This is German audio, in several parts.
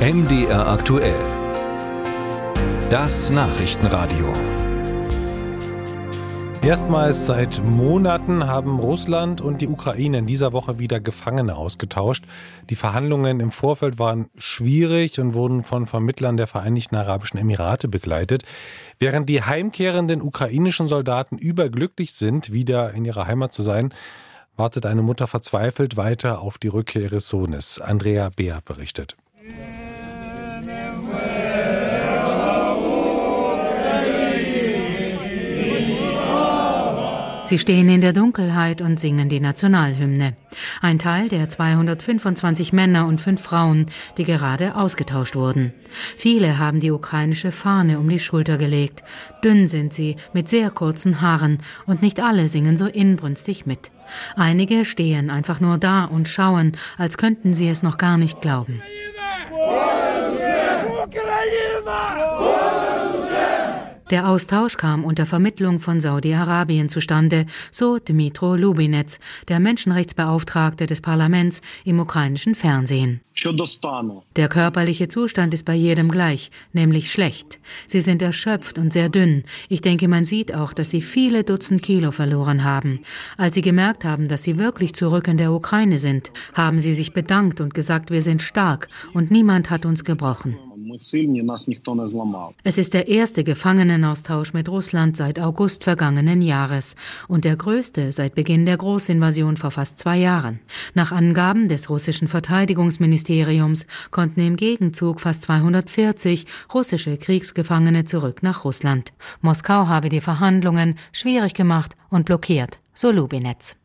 MDR aktuell. Das Nachrichtenradio. Erstmals seit Monaten haben Russland und die Ukraine in dieser Woche wieder Gefangene ausgetauscht. Die Verhandlungen im Vorfeld waren schwierig und wurden von Vermittlern der Vereinigten Arabischen Emirate begleitet. Während die heimkehrenden ukrainischen Soldaten überglücklich sind, wieder in ihrer Heimat zu sein, wartet eine Mutter verzweifelt weiter auf die Rückkehr ihres Sohnes. Andrea Beer berichtet. Sie stehen in der Dunkelheit und singen die Nationalhymne. Ein Teil der 225 Männer und fünf Frauen, die gerade ausgetauscht wurden. Viele haben die ukrainische Fahne um die Schulter gelegt. Dünn sind sie, mit sehr kurzen Haaren, und nicht alle singen so inbrünstig mit. Einige stehen einfach nur da und schauen, als könnten sie es noch gar nicht glauben. Ukraine! Ukraine! Der Austausch kam unter Vermittlung von Saudi-Arabien zustande, so Dmitro Lubinetz, der Menschenrechtsbeauftragte des Parlaments im ukrainischen Fernsehen. Der körperliche Zustand ist bei jedem gleich, nämlich schlecht. Sie sind erschöpft und sehr dünn. Ich denke, man sieht auch, dass sie viele Dutzend Kilo verloren haben. Als sie gemerkt haben, dass sie wirklich zurück in der Ukraine sind, haben sie sich bedankt und gesagt, wir sind stark und niemand hat uns gebrochen. Es ist der erste Gefangenenaustausch mit Russland seit August vergangenen Jahres und der größte seit Beginn der Großinvasion vor fast zwei Jahren. Nach Angaben des russischen Verteidigungsministeriums konnten im Gegenzug fast 240 russische Kriegsgefangene zurück nach Russland. Moskau habe die Verhandlungen schwierig gemacht und blockiert, so Lubinetz.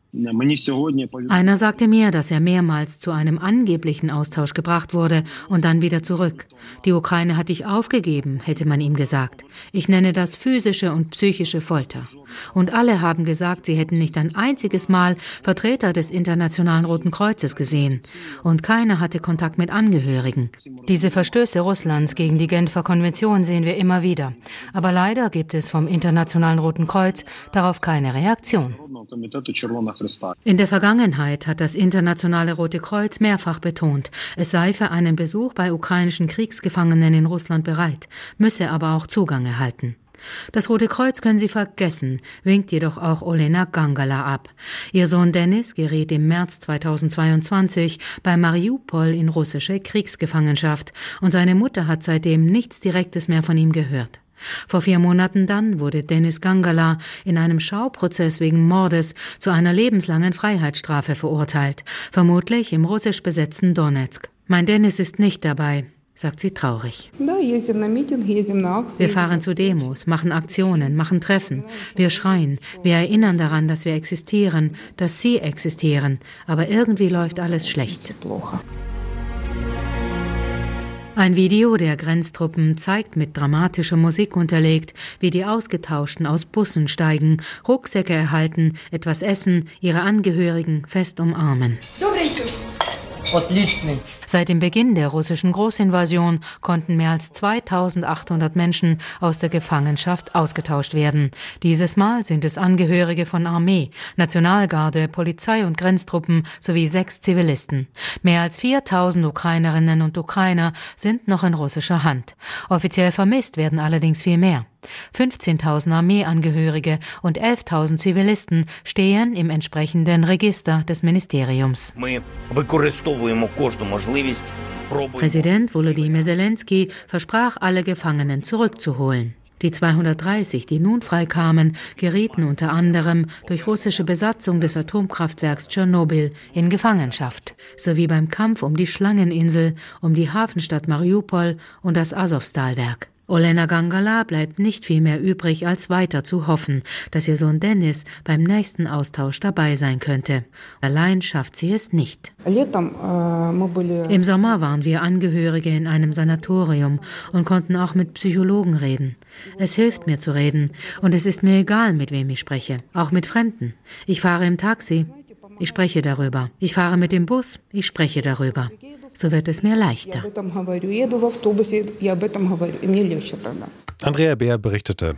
Einer sagte mir, dass er mehrmals zu einem angeblichen Austausch gebracht wurde und dann wieder zurück. Die Ukraine hat dich aufgegeben, hätte man ihm gesagt. Ich nenne das physische und psychische Folter. Und alle haben gesagt, sie hätten nicht ein einziges Mal Vertreter des Internationalen Roten Kreuzes gesehen. Und keiner hatte Kontakt mit Angehörigen. Diese Verstöße Russlands gegen die Genfer Konvention sehen wir immer wieder. Aber leider gibt es vom Internationalen Roten Kreuz darauf keine Reaktion. In der Vergangenheit hat das Internationale Rote Kreuz mehrfach betont, es sei für einen Besuch bei ukrainischen Kriegsgefangenen in Russland bereit, müsse aber auch Zugang erhalten. Das Rote Kreuz können Sie vergessen, winkt jedoch auch Olena Gangala ab. Ihr Sohn Dennis geriet im März 2022 bei Mariupol in russische Kriegsgefangenschaft und seine Mutter hat seitdem nichts Direktes mehr von ihm gehört. Vor vier Monaten dann wurde Dennis Gangala in einem Schauprozess wegen Mordes zu einer lebenslangen Freiheitsstrafe verurteilt, vermutlich im russisch besetzten Donetsk. Mein Dennis ist nicht dabei, sagt sie traurig. Wir fahren zu Demos, machen Aktionen, machen Treffen. Wir schreien, wir erinnern daran, dass wir existieren, dass sie existieren, aber irgendwie läuft alles schlecht. Ein Video der Grenztruppen zeigt mit dramatischer Musik unterlegt, wie die Ausgetauschten aus Bussen steigen, Rucksäcke erhalten, etwas essen, ihre Angehörigen fest umarmen. Seit dem Beginn der russischen Großinvasion konnten mehr als 2800 Menschen aus der Gefangenschaft ausgetauscht werden. Dieses Mal sind es Angehörige von Armee, Nationalgarde, Polizei und Grenztruppen sowie sechs Zivilisten. Mehr als 4000 Ukrainerinnen und Ukrainer sind noch in russischer Hand. Offiziell vermisst werden allerdings viel mehr. 15.000 Armeeangehörige und 11.000 Zivilisten stehen im entsprechenden Register des Ministeriums. Präsident Volodymyr Zelensky versprach, alle Gefangenen zurückzuholen. Die 230, die nun freikamen, gerieten unter anderem durch russische Besatzung des Atomkraftwerks Tschernobyl in Gefangenschaft, sowie beim Kampf um die Schlangeninsel, um die Hafenstadt Mariupol und das Asowstalwerk. Olena Gangala bleibt nicht viel mehr übrig, als weiter zu hoffen, dass ihr Sohn Dennis beim nächsten Austausch dabei sein könnte. Allein schafft sie es nicht. Im Sommer waren wir Angehörige in einem Sanatorium und konnten auch mit Psychologen reden. Es hilft mir zu reden und es ist mir egal, mit wem ich spreche, auch mit Fremden. Ich fahre im Taxi, ich spreche darüber. Ich fahre mit dem Bus, ich spreche darüber so wird es mir leichter. Andrea Beer berichtete.